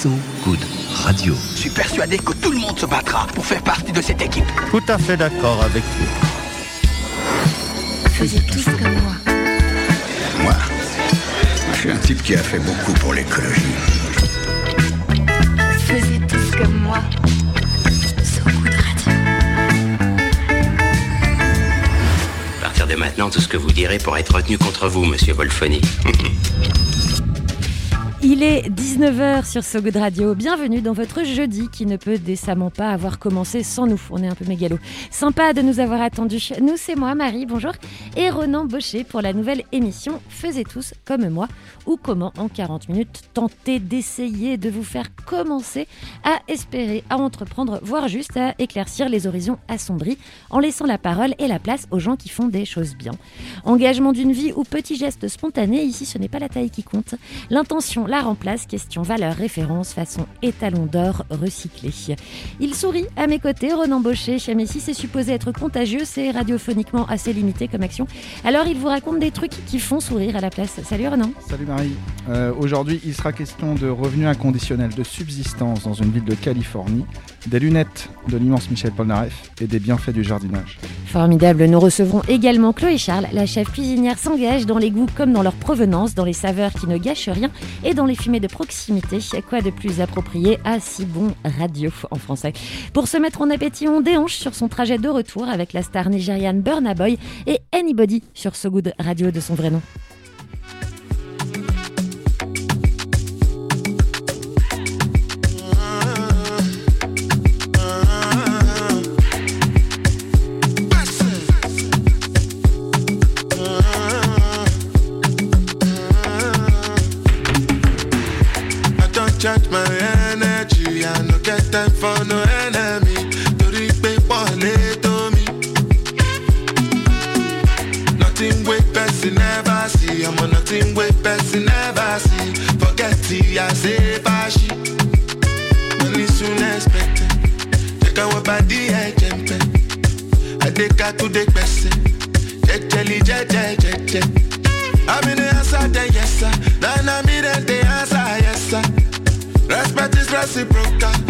So Good Radio. Je suis persuadé que tout le monde se battra pour faire partie de cette équipe. Tout à fait d'accord avec vous. Faisiez tous comme moi. Moi, je suis un type qui a fait beaucoup pour l'écologie. Faisiez tous comme moi. So Good Radio. À partir de maintenant, tout ce que vous direz pourra être retenu contre vous, monsieur Wolfoni. Il est 19h sur So Good Radio. Bienvenue dans votre jeudi qui ne peut décemment pas avoir commencé sans nous. On est un peu mégalo. Sympa de nous avoir attendus. Nous, c'est moi, Marie, bonjour, et Ronan Baucher pour la nouvelle émission Faisez tous comme moi ou comment en 40 minutes tenter d'essayer de vous faire commencer à espérer, à entreprendre, voire juste à éclaircir les horizons assombris en laissant la parole et la place aux gens qui font des choses bien. Engagement d'une vie ou petit geste spontané, ici ce n'est pas la taille qui compte. L'intention la remplace, question valeur référence façon étalon d'or recyclé. Il sourit à mes côtés, Ronan Baucher, mais si c'est supposé être contagieux, c'est radiophoniquement assez limité comme action. Alors il vous raconte des trucs qui font sourire à la place. Salut Ronan. Salut Marie. Euh, Aujourd'hui, il sera question de revenus inconditionnels de subsistance dans une ville de Californie, des lunettes de l'immense Michel Polnareff et des bienfaits du jardinage. Formidable, nous recevrons également Chloé Charles. La chef cuisinière s'engage dans les goûts comme dans leur provenance, dans les saveurs qui ne gâchent rien et dans les fumées de proximité. Quoi de plus approprié à si bon radio en français? Pour se mettre en appétit, on déhanche sur son trajet de retour avec la star nigériane Burna Boy et Anybody sur So Good Radio de son vrai nom. serious, if I she Money soon expected Take our body and jump I take her to the best. Jelly, jelly, jelly, jelly I'm in the answer, then yes sir. Then I'm in the answer, yes sir. Respect is reciprocal.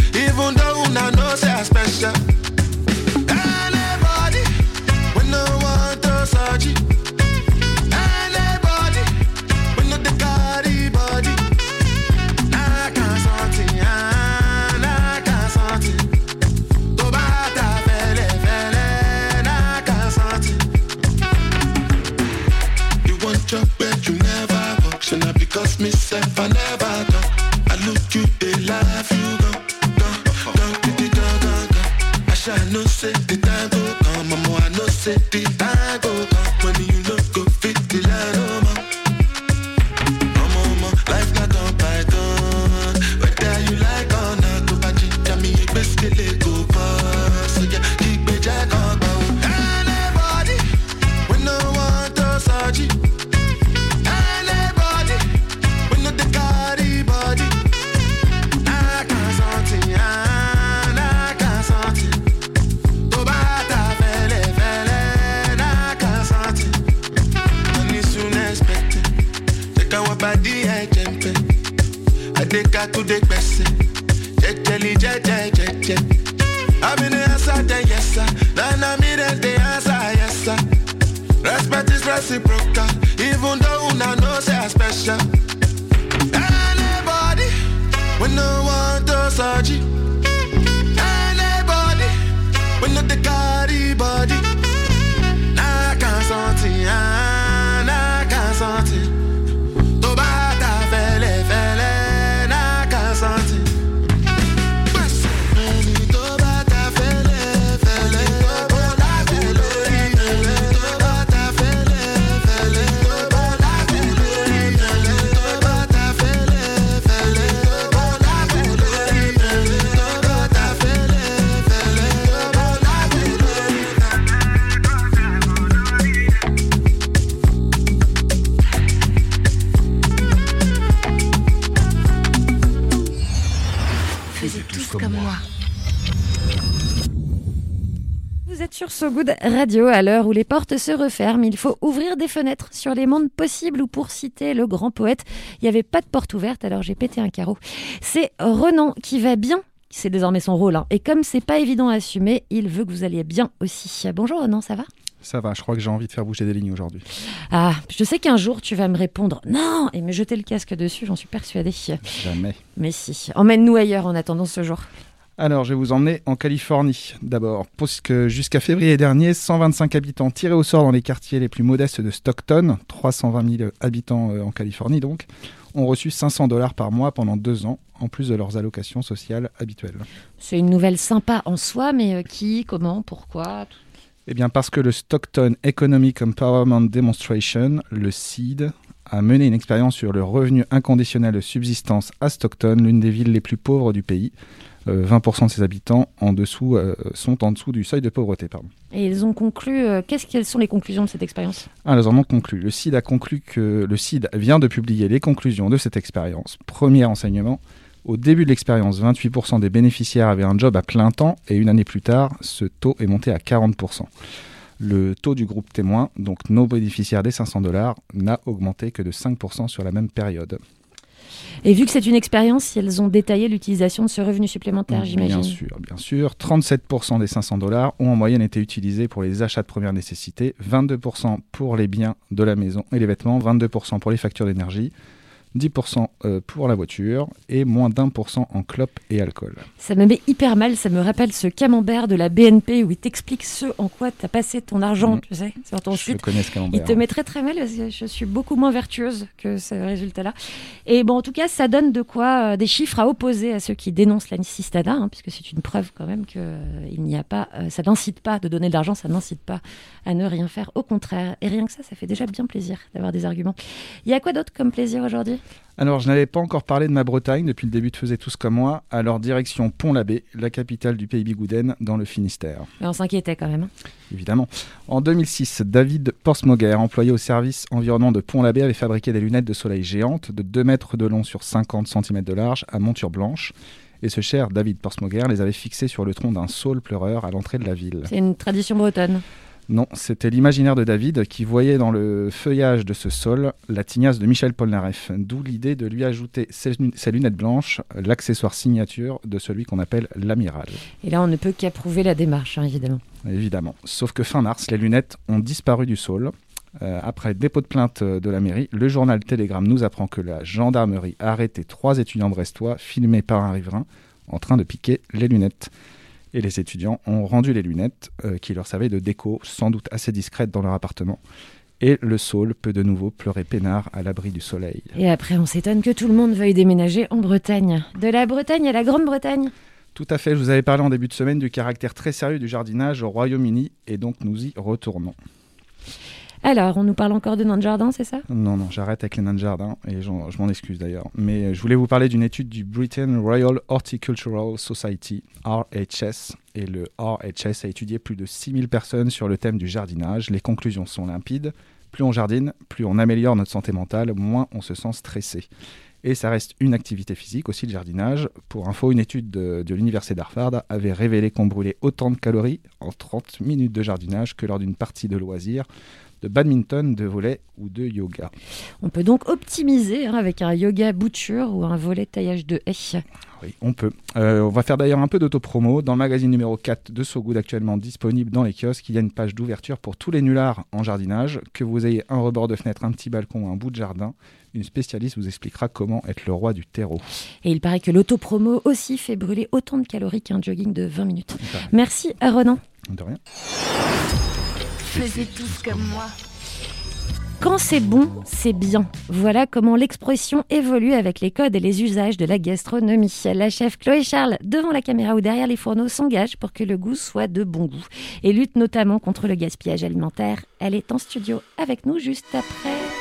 Jeje jeje. I'm the answer, then yes sir. Then I'm in the answer, yes sir. Respect is reciprocal, even though una know say I special. Anybody, we no want to search it. Sur So Good Radio à l'heure où les portes se referment. Il faut ouvrir des fenêtres sur les mondes possibles ou pour citer le grand poète, il n'y avait pas de porte ouverte alors j'ai pété un carreau. C'est Renan qui va bien. C'est désormais son rôle. hein. Et comme c'est pas évident à assumer, il veut que vous alliez bien aussi. Bonjour Renan, ça va? Ça va, je crois que j'ai envie de faire bouger des lignes aujourd'hui. Ah, je sais qu'un jour tu vas me répondre non et me jeter le casque dessus, j'en suis persuadée. Jamais. Mais si, emmène-nous ailleurs en attendant ce jour. Alors, je vais vous emmener en Californie d'abord, puisque jusqu'à février dernier, 125 habitants tirés au sort dans les quartiers les plus modestes de Stockton, 320 000 habitants euh, en Californie donc, ont reçu 500 dollars par mois pendant deux ans, en plus de leurs allocations sociales habituelles. C'est une nouvelle sympa en soi, mais euh, qui, comment, pourquoi Eh bien, parce que le Stockton Economic Empowerment Demonstration, le SEED, a mené une expérience sur le revenu inconditionnel de subsistance à Stockton, l'une des villes les plus pauvres du pays. Euh, 20% de ses habitants en dessous, euh, sont en dessous du seuil de pauvreté. Pardon. Et ils ont conclu. euh, qu'est-ce quelles sont les conclusions de cette expérience? Ah, elles en ont conclu. Le CID a conclu que le CID vient de publier les conclusions de cette expérience. Premier enseignement. Au début de l'expérience, 28% des bénéficiaires avaient un job à plein temps et une année plus tard, ce taux est monté à 40%. Le taux du groupe témoin, donc nos bénéficiaires des 500 dollars, n'a augmenté que de 5% sur la même période. Et vu que c'est une expérience, elles ont détaillé l'utilisation de ce revenu supplémentaire, j'imagine. Bien sûr, bien sûr. 37% des 500 dollars ont en moyenne été utilisés pour les achats de première nécessité, 22% pour les biens de la maison et les vêtements, 22% pour les factures d'énergie, 10% euh, pour la voiture et moins d'un pour cent en clopes et alcool. Ça me met hyper mal, ça me rappelle ce camembert de la BNP où il t'explique ce en quoi tu as passé ton argent, Mhm. tu sais, sur ton Je site. connais ce Il camembert. te met très très mal parce que je suis beaucoup moins vertueuse que ce résultat-là. Et bon, en tout cas, ça donne de quoi, euh, des chiffres à opposer à ceux qui dénoncent l'assistanat, hein, puisque c'est une preuve quand même que euh, il n'y a pas, euh, ça n'incite pas de donner de l'argent, ça n'incite pas à ne rien faire. Au contraire, et rien que ça, ça fait déjà bien plaisir d'avoir des arguments. Il y a quoi d'autre comme plaisir aujourd'hui? Alors, je n'avais pas encore parlé de ma Bretagne depuis le début de Faisait tous comme moi, alors direction Pont-l'Abbé, la capitale du pays Bigouden, dans le Finistère. Mais on s'inquiétait quand même. hein. évidemment. En 2006, David Porsmoger, employé au service environnement de Pont-l'Abbé, avait fabriqué des lunettes de soleil géantes de 2 mètres de long sur 50 cm de large à monture blanche. Et ce cher David Porsmoger les avait fixées sur le tronc d'un saule pleureur à l'entrée de la ville. C'est une tradition bretonne. Non, c'était l'imaginaire de David qui voyait dans le feuillage de ce saule la tignasse de Michel Polnareff, d'où l'idée de lui ajouter ses, ses lunettes blanches, l'accessoire signature de celui qu'on appelle l'amiral. Et là, on ne peut qu'approuver la démarche, hein, évidemment. Évidemment. Sauf que fin mars, les lunettes ont disparu du saule. Euh, après dépôt de plainte de la mairie, le journal Télégramme nous apprend que la gendarmerie a arrêté trois étudiants brestois filmés par un riverain en train de piquer les lunettes. Et les étudiants ont rendu les lunettes euh, qui leur servaient de déco, sans doute assez discrètes dans leur appartement. Et le saule peut de nouveau pleurer peinard à l'abri du soleil. Et après, on s'étonne que tout le monde veuille déménager en Bretagne. De la Bretagne à la Grande-Bretagne. Tout à fait, je vous avais parlé en début de semaine du caractère très sérieux du jardinage au Royaume-Uni, et donc nous y retournons. Alors, on nous parle encore de nains de jardin, c'est ça? Non, non, j'arrête avec les nains de jardin et je m'en excuse d'ailleurs. Mais euh, je voulais vous parler d'une étude du Britain Royal Horticultural Society, RHS. Et le RHS a étudié plus de 6000 personnes sur le thème du jardinage. Les conclusions sont limpides. Plus on jardine, plus on améliore notre santé mentale, moins on se sent stressé. Et ça reste une activité physique aussi, le jardinage. Pour info, une étude de, de l'université d'Harvard avait révélé qu'on brûlait autant de calories en 30 minutes de jardinage que lors d'une partie de loisirs, de badminton, de volet ou de yoga. On peut donc optimiser hein, avec un yoga bouture ou un volet taillage de haies. Oui, on peut. Euh, on va faire d'ailleurs un peu d'autopromo. Dans le magazine numéro 4 de So Good, actuellement disponible dans les kiosques, il y a une page d'ouverture pour tous les nullards en jardinage. Que vous ayez un rebord de fenêtre, un petit balcon ou un bout de jardin, une spécialiste vous expliquera comment être le roi du terreau. Et il paraît que l'autopromo aussi fait brûler autant de calories qu'un jogging de 20 minutes. Merci à Ronan. De rien. Tous comme moi. Quand c'est bon, c'est bien. Voilà comment l'expression évolue avec les codes et les usages de la gastronomie. La chef Chloé Charles, devant la caméra ou derrière les fourneaux, s'engage pour que le goût soit de bon goût et lutte notamment contre le gaspillage alimentaire. Elle est en studio avec nous juste après.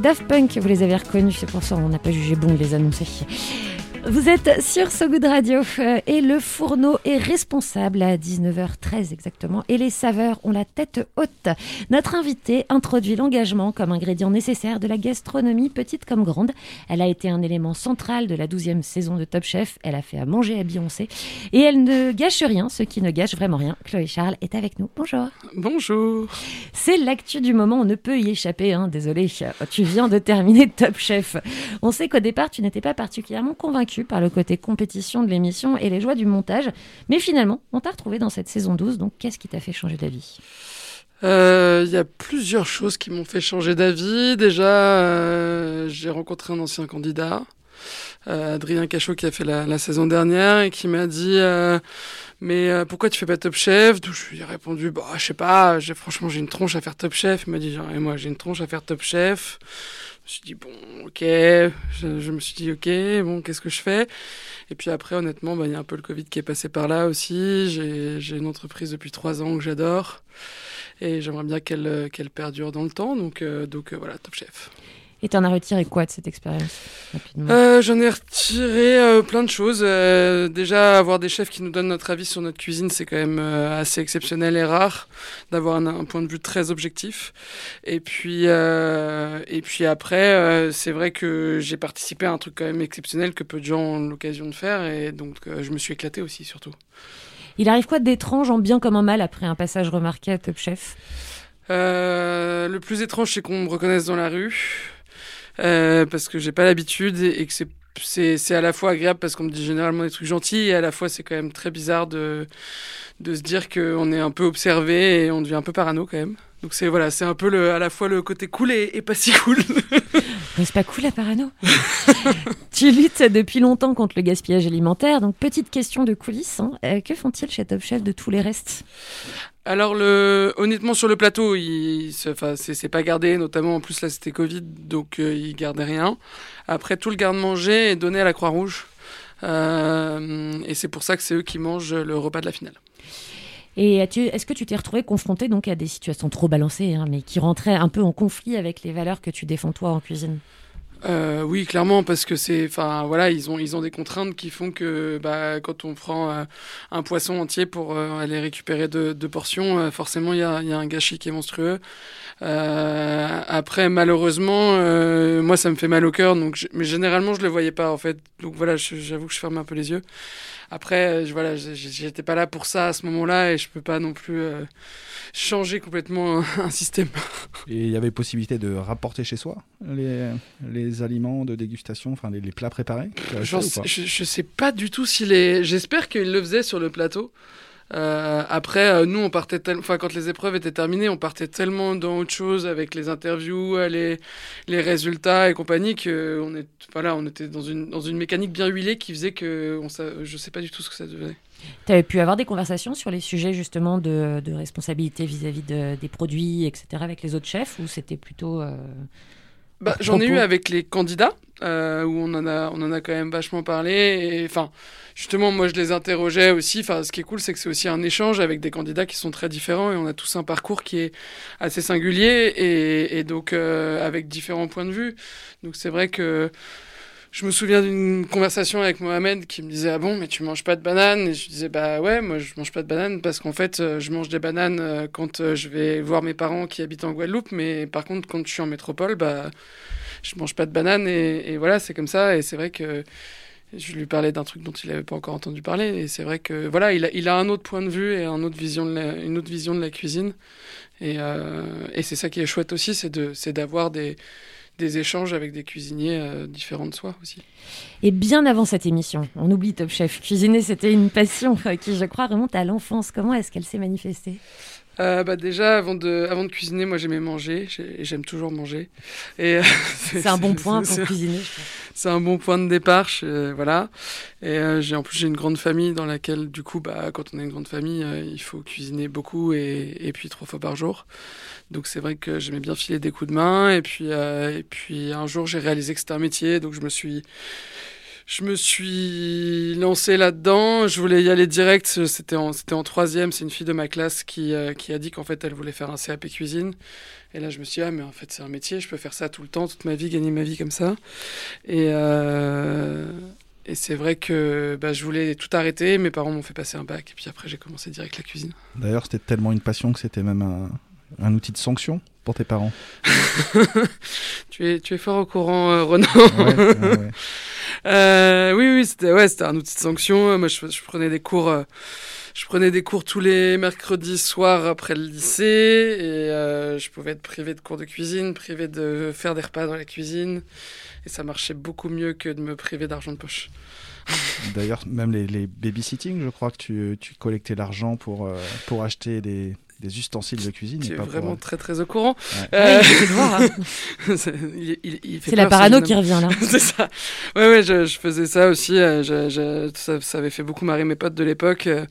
Daft Punk. Vous les avez reconnus, c'est pour ça on n'a pas jugé bon de les annoncer. Vous êtes sur So Good Radio euh, et le fourneau est responsable à 19h13 exactement et les saveurs ont la tête haute. Notre invité introduit l'engagement comme ingrédient nécessaire de la gastronomie petite comme grande. Elle a été un élément central de la 12e saison de Top Chef. Elle a fait à manger à Beyoncé et elle ne gâche rien, ce qui ne gâche vraiment rien. Chloé Charles est avec nous. Bonjour. Bonjour. C'est l'actu du moment, on ne peut y échapper, hein, désolé. Tu viens de terminer Top Chef. On sait qu'au départ, tu n'étais pas particulièrement par le côté compétition de l'émission et les joies du montage, mais finalement, on t'a retrouvé dans cette saison 12, donc qu'est-ce qui t'a fait changer d'avis? Euh, Il y a plusieurs choses qui m'ont fait changer d'avis. Déjà, euh, j'ai rencontré un ancien candidat, euh, Adrien Cachot, qui a fait la, saison dernière et qui m'a dit Mais pourquoi tu fais pas Top Chef? Donc, Je lui ai répondu Bah, je sais pas, franchement, j'ai une tronche à faire Top Chef. Il m'a dit Et moi, j'ai une tronche à faire Top Chef. Je me suis dit Bon, ok. Je, me suis dit Ok, bon, qu'est-ce que je fais? Et puis après, honnêtement, bah, il y a un peu le Covid qui est passé par là aussi. J'ai une entreprise depuis trois ans que j'adore. Et j'aimerais bien qu'elle euh, perdure dans le temps. Donc, euh, donc euh, voilà, Top Chef. Et t'en as retiré quoi de cette expérience Euh, J'en ai retiré euh, plein de choses. Euh, déjà, avoir des chefs qui nous donnent notre avis sur notre cuisine, c'est quand même assez exceptionnel et rare d'avoir un, un point de vue très objectif. Et puis, et puis après, c'est vrai que j'ai participé à un truc quand même exceptionnel que peu de gens ont l'occasion de faire. Et donc, je me suis éclaté aussi, surtout. Il arrive quoi d'étrange en bien comme en mal après un passage remarqué à Top Chef? Euh, le plus étrange, c'est qu'on me reconnaisse dans la rue, euh, parce que j'ai pas l'habitude et, que c'est c'est à la fois agréable parce qu'on me dit généralement des trucs gentils et à la fois c'est quand même très bizarre de de se dire qu'on est un peu observé et on devient un peu parano quand même. Donc c'est voilà, c'est un peu le à la fois le côté cool et, et pas si cool. Mais c'est pas cool la parano Tu luttes depuis longtemps contre le gaspillage alimentaire, donc petite question de coulisses. hein. Euh, que font-ils chez Top Chef de tous les restes? Alors honnêtement sur le plateau, il, enfin c'est pas gardé, notamment en plus là c'était Covid, donc euh, ils gardaient rien. Après tout le garde-manger est donné à la Croix-Rouge, Euh, et c'est pour ça que c'est eux qui mangent le repas de la finale. Et est-ce que tu t'es retrouvé confronté donc à des situations trop balancées, hein, mais qui rentraient un peu en conflit avec les valeurs que tu défends toi en cuisine? Euh, oui, clairement, parce que c'est, enfin, voilà, ils ont, ils ont des contraintes qui font que, bah, quand on prend euh, un poisson entier pour euh, aller récupérer deux, deux portions, euh, forcément, il y a, y a un gâchis qui est monstrueux. Après, malheureusement, moi, ça me fait mal au cœur, donc, mais généralement, je le voyais pas, en fait. Donc voilà, j'avoue que je ferme un peu les yeux. Après, euh, je, voilà, j'étais pas là pour ça à ce moment-là, et je peux pas non plus euh, changer complètement un, un système. Et il y avait possibilité de rapporter chez soi les, les aliments de dégustation, enfin les, les plats préparés je, je sais pas du tout s'il est. J'espère qu'il le faisait sur le plateau. Euh, après, euh, nous, on partait. Enfin, quand les épreuves étaient terminées, on partait tellement dans autre chose avec les interviews, euh, les, les résultats et compagnie que on est, voilà, on était dans une, dans une mécanique bien huilée qui faisait que on sa... je sais pas du tout ce que ça devenait. Tu avais pu avoir des conversations sur les sujets justement de, de responsabilité vis-à-vis de- des produits, etc., avec les autres chefs, ou c'était plutôt... Bah, j'en ai eu avec les candidats. euh, où on en a, on en a quand même vachement parlé. Enfin, justement, moi, je les interrogeais aussi. Enfin, ce qui est cool, c'est que c'est aussi un échange avec des candidats qui sont très différents et on a tous un parcours qui est assez singulier et, et donc euh, avec différents points de vue. Donc c'est vrai que je me souviens d'une conversation avec Mohamed qui me disait ah bon mais tu manges pas de bananes? Et je disais bah ouais moi je mange pas de bananes parce qu'en fait euh, je mange des bananes euh, quand euh, je vais voir mes parents qui habitent en Guadeloupe mais par contre quand je suis en métropole bah je mange pas de bananes et, voilà c'est comme ça. Et c'est vrai que je lui parlais d'un truc dont il n'avait pas encore entendu parler. Et c'est vrai que voilà il a, un autre point de vue et un autre vision une autre vision de la cuisine. Et, et c'est ça qui est chouette aussi c'est de c'est d'avoir des des échanges avec des cuisiniers euh, différents de soi aussi. Et bien avant cette émission, on oublie Top Chef. Cuisiner, c'était une passion euh, qui, je crois, remonte à l'enfance. Comment est-ce qu'elle s'est manifestée? Euh, bah déjà, avant de, avant de cuisiner, moi j'aimais manger, et j'aime toujours manger. Et euh, C'est un bon point pour cuisiner. C'est un bon point de départ, je- voilà. Et euh, j'ai en plus j'ai une grande famille dans laquelle, du coup, bah, quand on a une grande famille, euh, il faut cuisiner beaucoup et, et puis trois fois par jour. Donc c'est vrai que j'aimais bien filer des coups de main. Et puis, euh, et puis un jour, j'ai réalisé que c'était un métier, donc je me suis je me suis lancé là-dedans. Je voulais y aller direct. C'était en, c'était en troisième. C'est une fille de ma classe qui, euh, qui a dit qu'en fait, elle voulait faire un CAP cuisine. Et là, je me suis dit, ah, mais en fait, c'est un métier. Je peux faire ça tout le temps, toute ma vie, gagner ma vie comme ça. Et, euh, et c'est vrai que bah, je voulais tout arrêter. Mes parents m'ont fait passer un bac. Et puis après, j'ai commencé direct la cuisine. D'ailleurs, c'était tellement une passion que c'était même un, un outil de sanction pour tes parents. tu, es, tu es fort au courant, euh, Renan. Ouais, ouais, ouais. Euh, oui, oui, c'était ouais, un outil de sanction. Moi, je, prenais des cours, euh, je prenais des cours tous les mercredis soirs après le lycée, et euh, je pouvais être privé de cours de cuisine, privé de faire des repas dans la cuisine, et ça marchait beaucoup mieux que de me priver d'argent de poche. D'ailleurs, même les, les babysitting, je crois que tu, tu collectais l'argent pour, euh, pour acheter des, des ustensiles de cuisine. Tu es pas pour- vraiment très très au courant. Ouais. Euh, Ouais, voir, hein. c'est il- il- il fait C'est la parano qui revient là. c'est ça. Ouais, ouais, je, je faisais ça aussi. euh, je- je- ça, ça avait fait beaucoup marrer mes potes de l'époque. euh,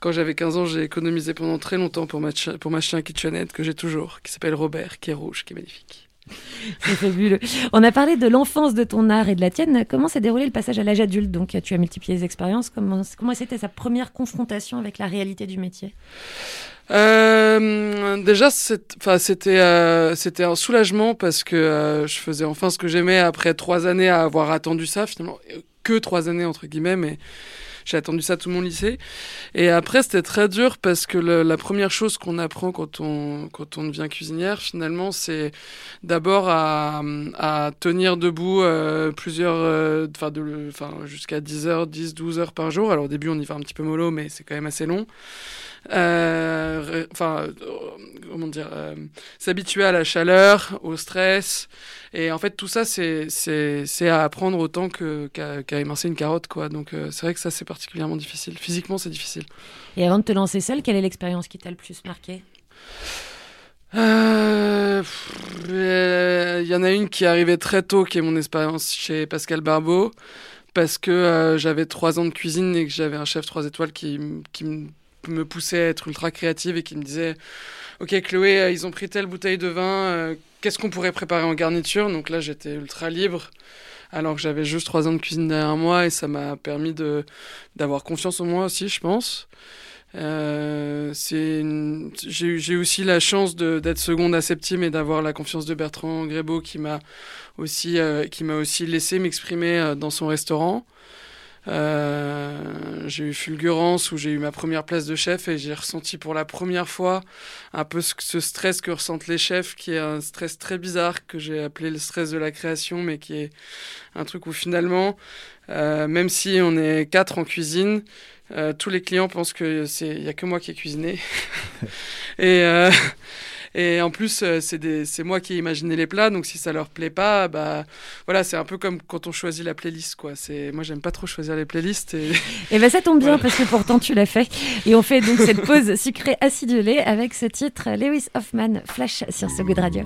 Quand j'avais 15 ans, j'ai économisé pendant très longtemps pour m'acheter pour un kitchenette que j'ai toujours, qui s'appelle Robert, qui est rouge, qui est magnifique. C'est fabuleux. On a parlé de l'enfance de ton art et de la tienne. Comment s'est déroulé le passage à l'âge adulte? Donc, tu as multiplié les expériences. Comment, comment c'était sa première confrontation avec la réalité du métier? Euh, déjà, euh, c'était un soulagement parce que euh, je faisais enfin ce que j'aimais après trois années à avoir attendu ça finalement que trois années entre guillemets, mais j'ai attendu ça tout mon lycée. Et après, c'était très dur parce que la première chose qu'on apprend quand on quand on devient cuisinière, finalement, c'est d'abord à, tenir debout plusieurs, enfin jusqu'à 10 heures, 10, 12 heures par jour. Alors au début, on y va un petit peu mollo, mais c'est quand même assez long. Euh, enfin, euh, comment dire, euh, s'habituer à la chaleur, au stress, et en fait tout ça c'est à apprendre autant qu'à émincer une carotte quoi. Donc euh, c'est vrai que ça c'est particulièrement difficile. Physiquement c'est difficile. Et avant de te lancer seule, quelle est l'expérience qui t'a le plus marqué Il y en a une qui est arrivée très tôt, qui est mon expérience chez Pascal Barbeau, parce que euh, j'avais trois ans de cuisine et que j'avais un chef trois étoiles qui, qui m- me poussait à être ultra créative et qui me disait Ok, Chloé, euh, ils ont pris telle bouteille de vin, euh, qu'est-ce qu'on pourrait préparer en garniture? Donc là, j'étais ultra libre. Alors que j'avais juste trois ans de cuisine derrière moi et ça m'a permis de d'avoir confiance en moi aussi, je pense. Euh, j'ai aussi la chance d'être seconde à Septime et d'avoir la confiance de Bertrand Grébeau qui m'a aussi euh, qui aussi laissé m'exprimer euh, dans son restaurant. Euh, j'ai eu Fulgurance où j'ai eu ma première place de chef et j'ai ressenti pour la première fois un peu ce, stress que ressentent les chefs, qui est un stress très bizarre que j'ai appelé le stress de la création, mais qui est un truc où finalement, euh, même si on est quatre en cuisine, euh, tous les clients pensent que c'est il y a que moi qui ai cuisiné. Et et en plus euh, c'est moi qui ai imaginé les plats donc si ça leur plaît pas bah voilà c'est un peu comme quand on choisit la playlist quoi c'est moi j'aime pas trop choisir les playlists et Eh ben ça tombe bien Voilà. parce que pourtant tu l'as fait. Et on fait donc cette pause sucrée acidulée avec ce titre Lewis Hoffman Flash sur ce goût de radio.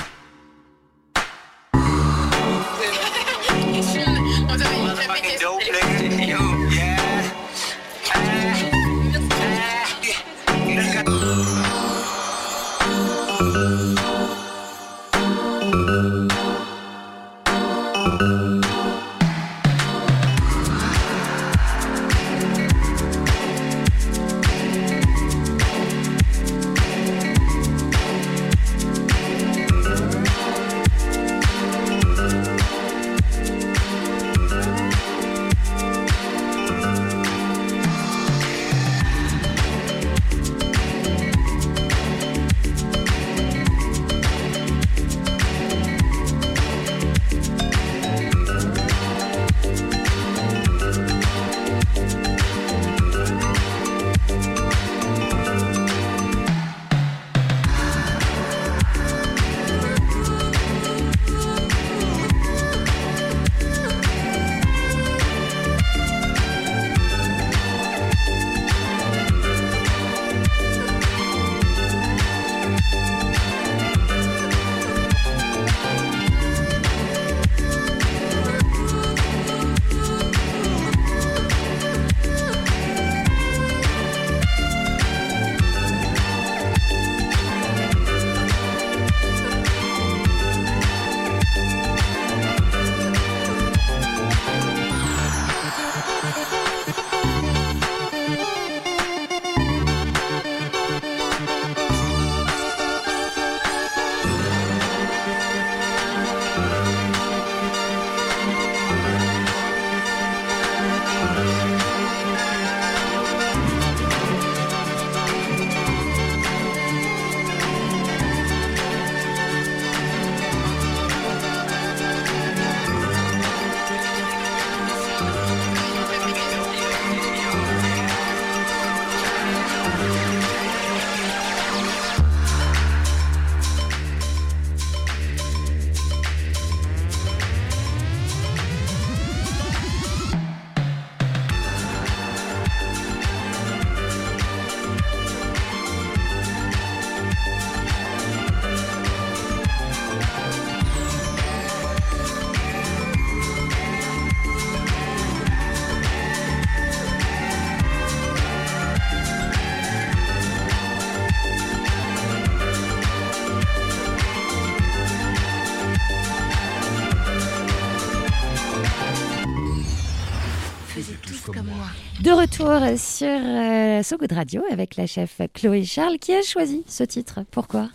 Retour sur euh, So Good Radio avec la chef Chloé Charles qui a choisi ce titre? Pourquoi?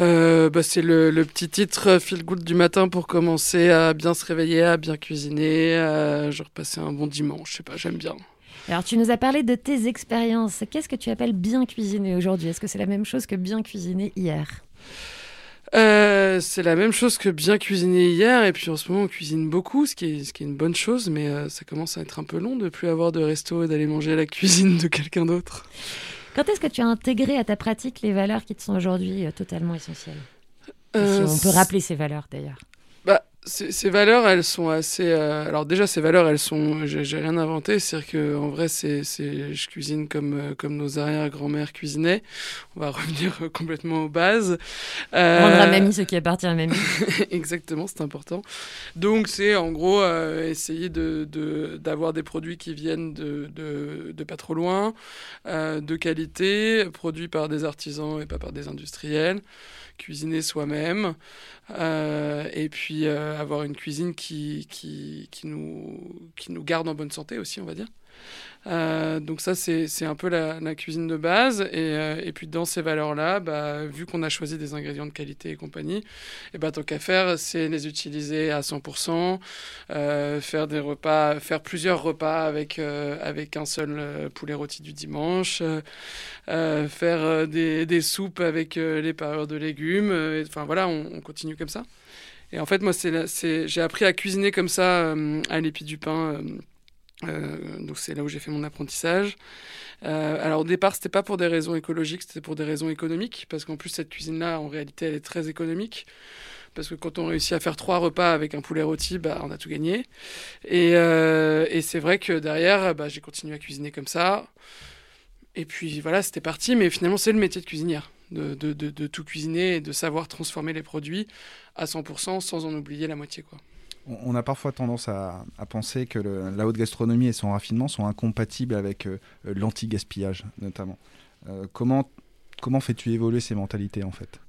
Euh, bah, c'est le, le petit titre feel good du matin pour commencer à bien se réveiller, à bien cuisiner, à genre passer un bon dimanche. Je sais pas, j'aime bien. Alors, tu nous as parlé de tes expériences. Qu'est-ce que tu appelles bien cuisiner aujourd'hui? Est-ce que c'est la même chose que bien cuisiner hier? Euh, c'est la même chose que bien cuisiner hier, et puis en ce moment on cuisine beaucoup, ce qui est, ce qui est une bonne chose, mais euh, ça commence à être un peu long de plus avoir de resto et d'aller manger à la cuisine de quelqu'un d'autre. Quand est-ce que tu as intégré à ta pratique les valeurs qui te sont aujourd'hui euh, totalement essentielles? Et Si on peut rappeler ces valeurs d'ailleurs. Ces, ces valeurs, elles sont assez. euh, alors déjà, ces valeurs, elles sont. J'ai rien inventé. C'est-à-dire que en vrai, c'est, c'est, je cuisine comme euh, comme nos arrière-grand-mères cuisinaient. On va revenir complètement aux bases. Euh, Rendre à mamie ce qui appartient à mamie. Exactement, c'est important. Donc c'est en gros euh, essayer de, de- d'avoir des produits qui viennent de, de, de pas trop loin, euh, de qualité, produits par des artisans et pas par des industriels, cuisiner soi-même, euh, et puis euh, avoir une cuisine qui, qui, qui, nous, qui nous garde en bonne santé aussi, on va dire. Euh, donc ça, c'est un peu la, cuisine de base. Et, euh, puis dans ces valeurs-là, bah, vu qu'on a choisi des ingrédients de qualité et compagnie, et bah, tant qu'à faire, c'est les utiliser à 100%, euh, faire des repas, faire plusieurs repas avec, avec un seul poulet rôti du dimanche, faire des, soupes avec les parures de légumes. Enfin voilà, on, on continue comme ça. Et en fait, moi, j'ai appris à cuisiner comme ça à l'épi du pain. Euh, donc c'est là où j'ai fait mon apprentissage. Euh, alors au départ, c'était pas pour des raisons écologiques, c'était pour des raisons économiques, parce qu'en plus cette cuisine-là, en réalité, elle est très économique. Parce que quand on réussit à faire trois repas avec un poulet rôti, bah, on a tout gagné. Et, euh, c'est vrai que derrière, bah, j'ai continué à cuisiner comme ça. Et puis voilà, c'était parti. Mais finalement, c'est le métier de cuisinière, de tout cuisiner et de savoir transformer les produits à 100% sans en oublier la moitié. Quoi. On a parfois tendance à, à penser que le- la haute gastronomie et son raffinement sont incompatibles avec euh, l'anti-gaspillage, notamment. Euh, comment comment fais-tu évoluer ces mentalités, en fait?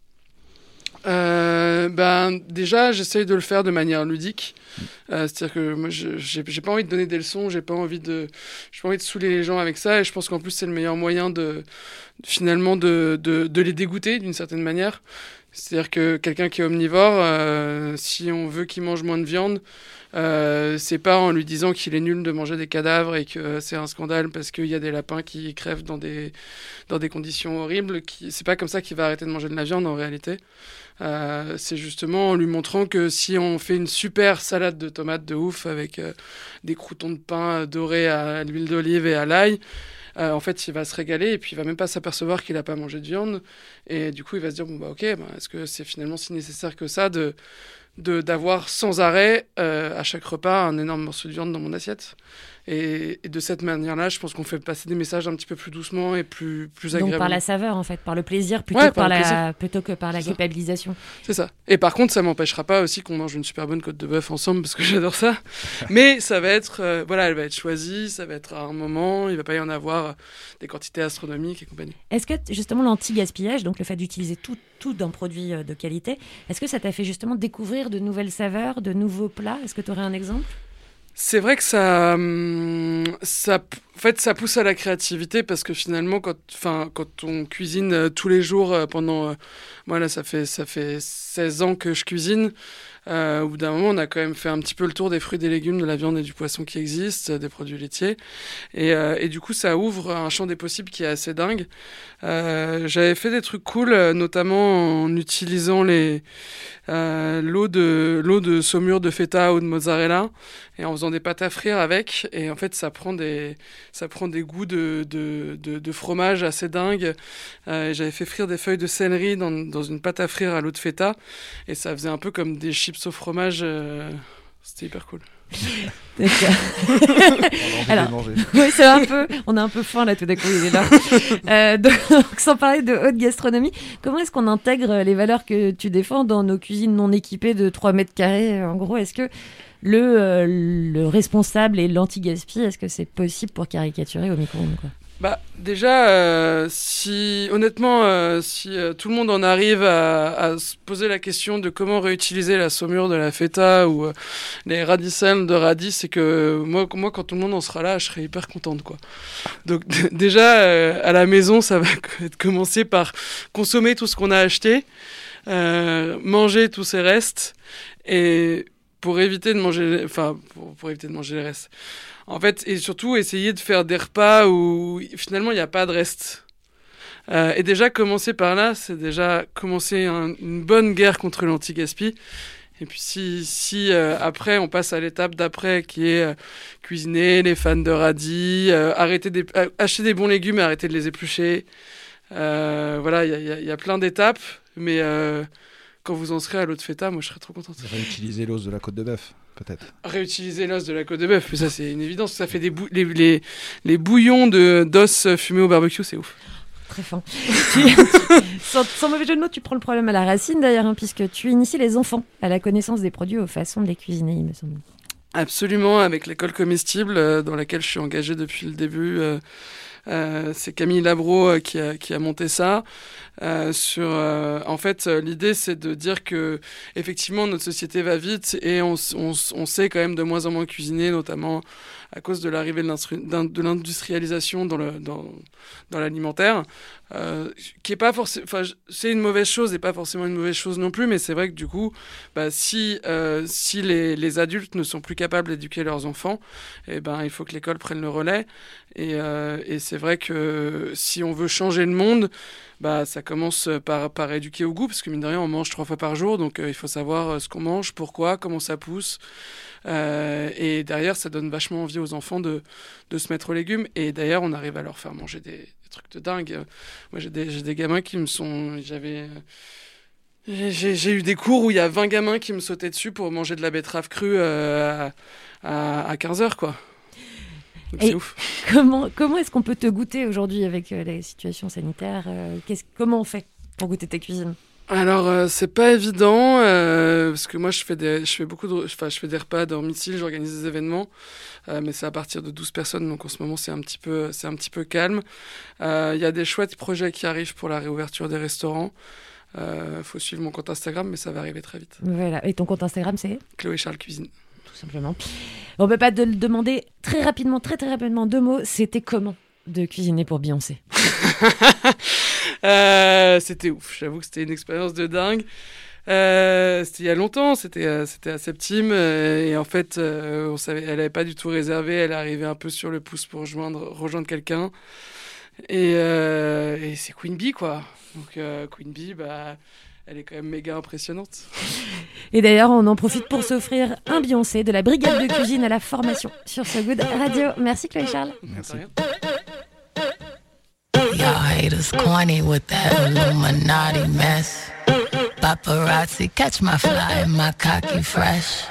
Euh, ben déjà j'essaye de le faire de manière ludique. Euh, c'est-à-dire que moi je- j'ai pas envie de donner des leçons j'ai pas envie de j'ai pas envie de saouler les gens avec ça. Et je pense qu'en plus c'est le meilleur moyen de finalement de, de, de les dégoûter d'une certaine manière c'est-à-dire que quelqu'un qui est omnivore euh, si on veut qu'il mange moins de viande euh, c'est pas en lui disant qu'il est nul de manger des cadavres et que c'est un scandale parce qu'il y a des lapins qui crèvent dans des, dans des conditions horribles. C'est pas comme ça qu'il va arrêter de manger de la viande en réalité. Euh, c'est justement en lui montrant que si on fait une super salade de tomates de ouf avec euh, des croutons de pain dorés à l'huile d'olive et à l'ail, euh, en fait, il va se régaler et puis il va même pas s'apercevoir qu'il a pas mangé de viande. Et du coup, il va se dire bon bah ok, bah, est-ce que c'est finalement si nécessaire que ça de d'avoir sans arrêt euh, à chaque repas un énorme morceau de viande dans mon assiette? Et, et de cette manière-là, je pense qu'on fait passer des messages un petit peu plus doucement et plus plus Donc agréablement. par la saveur en fait, par le plaisir plutôt, Ouais, que, par la... plutôt que par la culpabilisation. C'est ça. Et par contre, ça m'empêchera pas aussi qu'on mange une super bonne côte de bœuf ensemble parce que j'adore ça. Mais ça va être, euh, voilà, elle va être choisie, ça va être à un moment, il va pas y en avoir euh, des quantités astronomiques et compagnie. Est-ce que justement l'anti-gaspillage, donc le fait d'utiliser tout, tout d'un produit euh, de qualité, est-ce que ça t'a fait justement découvrir de nouvelles saveurs, de nouveaux plats? Est-ce que tu aurais un exemple? C'est vrai que ça, hum, en fait, ça pousse à la créativité parce que finalement, quand, quand on cuisine euh, tous les jours euh, pendant, euh, moi là, ça fait, ça fait 16 ans que je cuisine. Euh, au bout d'un moment, on a quand même fait un petit peu le tour des fruits, des légumes, de la viande et du poisson qui existent, euh, des produits laitiers. Et, euh, et du coup, ça ouvre un champ des possibles qui est assez dingue. J'avais fait des trucs cool, notamment en utilisant l'eau de de saumure de feta ou de mozzarella et en faisant des pâtes à frire avec. Et en fait, ça prend des ça prend des goûts de de, de, fromage assez dingues. Et J'avais fait frire des feuilles de céleri dans, dans une pâte à frire à l'eau de feta et ça faisait un peu comme des chips au fromage. euh, C'était hyper cool. D'accord. On a envie Alors. Oui, c'est un peu. On a un peu faim là tout d'un coup, il est là. Euh, donc, sans parler de haute gastronomie, comment est-ce qu'on intègre les valeurs que tu défends dans nos cuisines non équipées de 3 mètres carrés? En gros, est-ce que le, euh, le responsable et l'anti-gaspi, est-ce que c'est possible pour caricaturer au micro-ondes quoi? Bah déjà, euh, si honnêtement, euh, si euh, tout le monde en arrive à, se poser la question de comment réutiliser la saumure de la feta ou les radicelles de radis, c'est que moi, moi, quand tout le monde en sera là, je serai hyper contente, quoi. Donc déjà, à la maison, ça va être commencer par consommer tout ce qu'on a acheté, manger tous ces restes et pour éviter de manger, enfin pour éviter de manger les restes. En fait, et surtout essayer de faire des repas où finalement il n'y a pas de reste. Euh, et déjà commencer par là, c'est déjà commencer un- une bonne guerre contre l'anti-gaspi. Et puis si, si euh, après on passe à l'étape d'après qui est euh, cuisiner les fans de radis, des, acheter des bons légumes et arrêter de les éplucher. Voilà, il y a, plein d'étapes, mais quand vous en serez à l'autre feta, moi je serais trop contente. Réutiliser l'os de la côte de bœuf, peut-être. Réutiliser l'os de la côte de bœuf, mais ça c'est une évidence. Ça fait des bou- les, les, les bouillons de d'os fumés au barbecue, c'est ouf. Très fin. Sans, sans mauvais jeu de mots, tu prends le problème à la racine d'ailleurs, hein, puisque tu inities les enfants à la connaissance des produits aux façons de les cuisiner, il me semble. Absolument, avec l'école comestible euh, dans laquelle je suis engagé depuis le début. euh, c'est Camille Labro euh, qui, a, qui a monté ça. Euh, sur, euh, en fait, euh, l'idée c'est de dire que effectivement notre société va vite et on, on, on sait quand même de moins en moins cuisiner, notamment à cause de l'arrivée de l'industrialisation dans l'alimentaire, euh, qui est pas forcément, c'est une mauvaise chose et pas forcément une mauvaise chose non plus, mais c'est vrai que du coup, bah, si euh, les, adultes ne sont plus capables d'éduquer leurs enfants, eh ben il faut que l'école prenne le relais. Et, euh, et c'est vrai que si on veut changer le monde, bah, ça commence par, par éduquer au goût, parce que mine de rien, on mange trois fois par jour, donc euh, il faut savoir euh, ce qu'on mange, pourquoi, comment ça pousse. Euh, et derrière, ça donne vachement envie aux enfants de, de se mettre aux légumes. Et d'ailleurs, on arrive à leur faire manger des, trucs de dingue. Euh, Moi, j'ai des, des gamins qui me sont. J'avais. euh, j'ai- eu des cours où il y a 20 gamins qui me sautaient dessus pour manger de la betterave crue euh, à, à, 15h, quoi. C'est ouf. Comment, comment est-ce qu'on peut te goûter aujourd'hui avec euh, la situation sanitaire euh, qu'est-ce- Comment on fait pour goûter tes cuisines Alors euh, c'est pas évident euh, parce que moi je fais des je fais beaucoup de enfin je fais des repas à domicile, j'organise des événements euh, mais c'est à partir de 12 personnes donc en ce moment c'est un petit peu c'est un petit peu calme. Euh, Il y a des chouettes projets qui arrivent pour la réouverture des restaurants. Euh, faut suivre mon compte Instagram mais ça va arriver très vite. Voilà. Et ton compte Instagram, c'est? Chloé Charles Cuisine. Tout simplement. On peut pas le demander très rapidement, très très rapidement, deux mots. C'était comment de cuisiner pour Beyoncé? Euh, c'était ouf, j'avoue que c'était une expérience de dingue. Euh, c'était il y a longtemps, c'était euh, c'était à Septime et en fait on savait, elle avait pas du tout réservé, elle arrivée un peu sur le pouce pour rejoindre rejoindre quelqu'un et, et c'est Queen Bee quoi. Donc Queen Bee, bah elle est quand même méga impressionnante. Et d'ailleurs, on en profite pour s'offrir un Beyoncé de la brigade de cuisine à la formation sur So Good Radio. Merci Chloé Charles. Merci. Y'all haters corny with that Illuminati mess. Paparazzi catch my fly and my cocky fresh.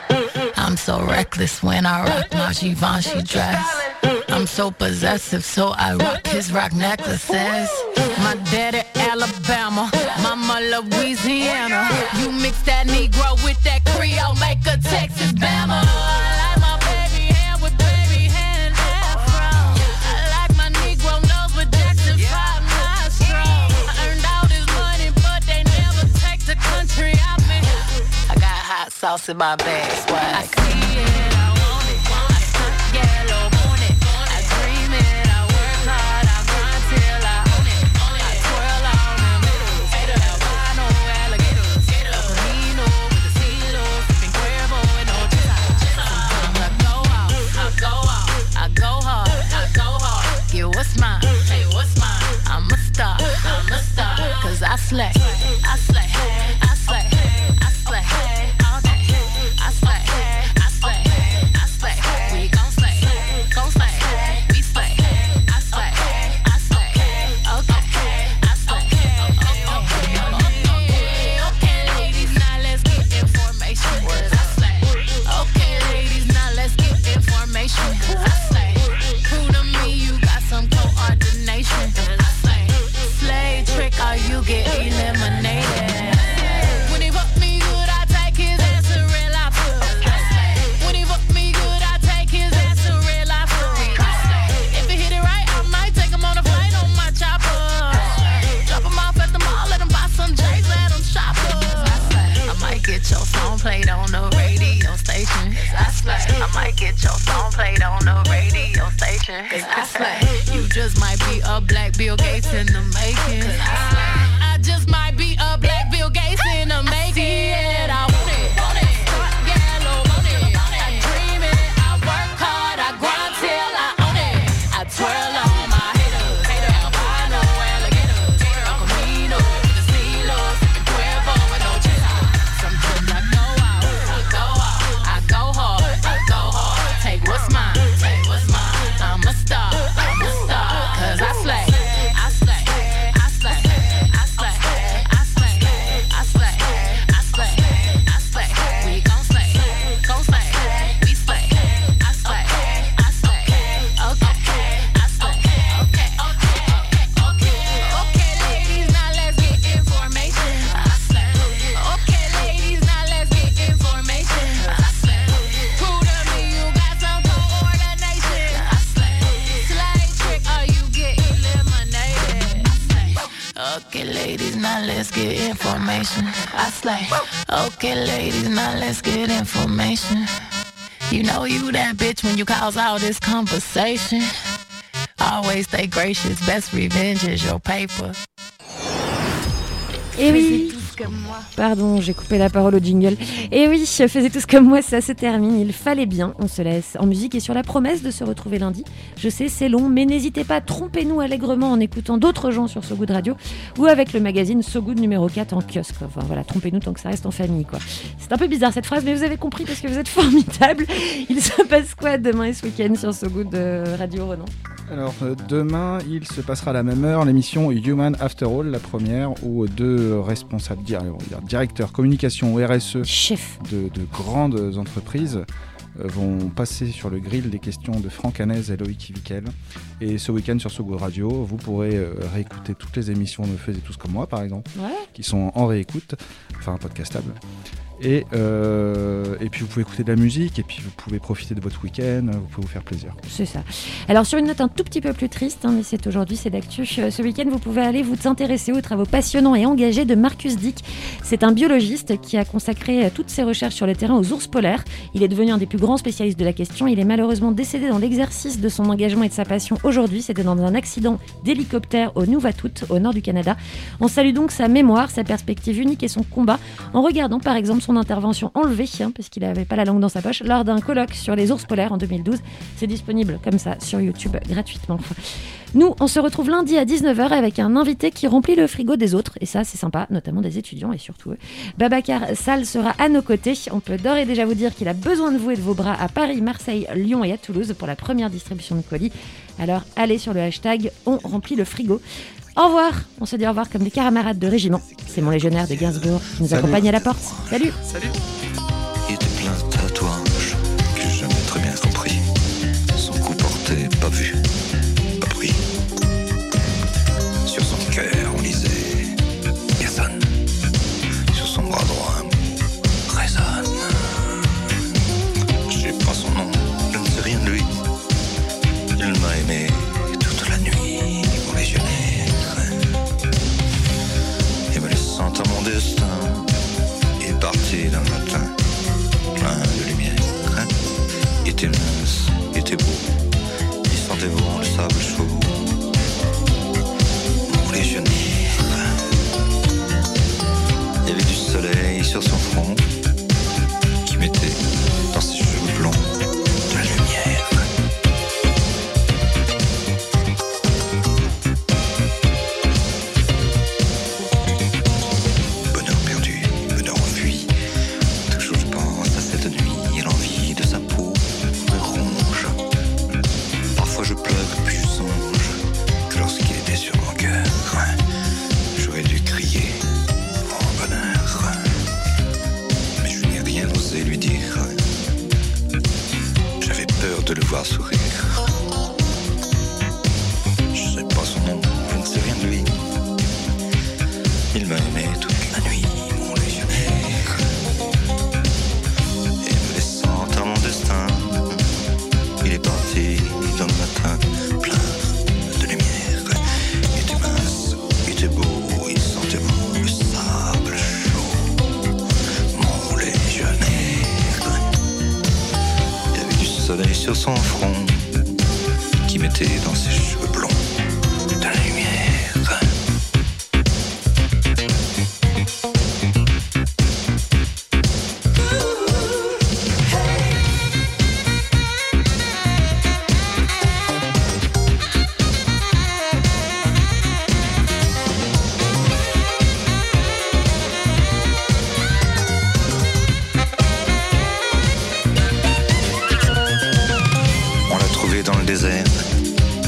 I'm so reckless when I rock my Givenchy dress. I'm so possessive, so I rock his rock necklaces. My daddy Alabama, mama Louisiana. You mix that Negro with that Creole, make a Texas Bama. I like my baby hair with baby afro. I like my Negro nose with Jackson 5 nostrils. I earned all this money, but they never take the country. I got hot sauce in my bag, swag. I see it, okay, ladies, now let's get information. You know you that bitch when you cause all this conversation. Always stay gracious, best revenge is your paper. Et oui. Pardon, j'ai coupé la parole au jingle. Et oui, faisais tous comme moi, ça se termine. Il fallait bien. On se laisse en musique et sur la promesse de se retrouver lundi. Je sais, c'est long, mais n'hésitez pas, trompez-nous allègrement en écoutant d'autres gens sur So Good Radio ou avec le magazine So Good numéro 4 en kiosque. Enfin voilà, trompez-nous tant que ça reste en famille, quoi. C'est un peu bizarre cette phrase, mais vous avez compris parce que vous êtes formidables. Il se passe quoi demain et ce week-end sur So Good euh, Radio, Renan? Alors euh, demain, il se passera à la même heure l'émission Human After All, la première, où deux responsables, dire, directeurs communication ou RSE Chef. de, de grandes entreprises euh, vont passer sur le grill des questions de Franck Hanez et Loïc Vikel. Et ce week-end sur Sogo Radio, vous pourrez euh, réécouter toutes les émissions de Faisez tous comme moi, par exemple, Ouais. qui sont en réécoute, enfin podcastable. Et, euh, et puis vous pouvez écouter de la musique, et puis vous pouvez profiter de votre week-end, vous pouvez vous faire plaisir. C'est ça. Alors sur une note un tout petit peu plus triste, hein, mais c'est aujourd'hui, c'est d'actu. euh, Ce week-end, vous pouvez aller vous intéresser aux travaux passionnants et engagés de Marcus Dick. C'est un biologiste qui a consacré euh, toutes ses recherches sur le terrain aux ours polaires. Il est devenu un des plus grands spécialistes de la question. Il est malheureusement décédé dans l'exercice de son engagement et de sa passion aujourd'hui. C'était dans un accident d'hélicoptère au Nunavut, au nord du Canada. On salue donc sa mémoire, sa perspective unique et son combat en regardant par exemple son intervention enlevée, hein, parce qu'il n'avait pas la langue dans sa poche, lors d'un colloque sur les ours polaires en 2012. C'est disponible comme ça sur YouTube gratuitement. Nous, on se retrouve lundi à 19h avec un invité qui remplit le frigo des autres, et ça c'est sympa, notamment des étudiants et surtout eux. Babacar Sall sera à nos côtés. On peut d'ores et déjà vous dire qu'il a besoin de vous et de vos bras à Paris, Marseille, Lyon et à Toulouse pour la première distribution de colis. Alors allez sur le hashtag On remplit le frigo. Au revoir, on se dit au revoir comme des camarades de régiment. C'est mon légionnaire de Gainsbourg qui nous Salut. accompagne à la porte. Salut Salut.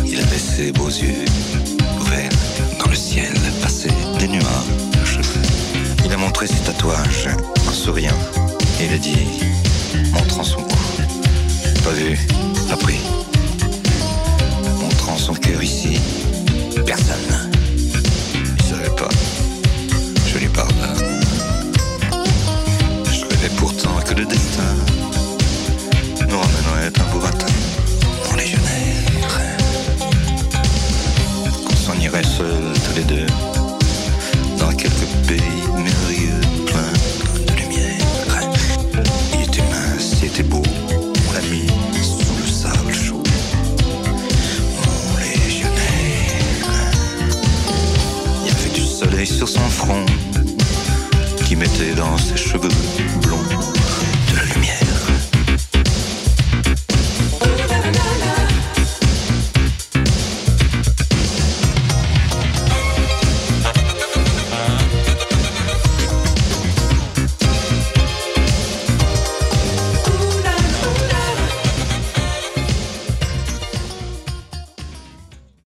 Il avait ses beaux yeux ouverts. Dans le ciel passaient des nuages. Il a montré ses tatouages en souriant. Il a dit, montrant son cou. Pas vu, pas. Montrant son cœur ici. Personne. Il savait pas. Je lui pardonne. Je rêvais pourtant que le destin nous ramènerait un beau matin Seuls tous les deux dans quelques pays merveilleux, plein de lumière. Il était mince, il était beau, on l'a mis sous le sable chaud. Mon légionnaire. Il y avait du soleil sur son front qui mettait dans ses cheveux blonds.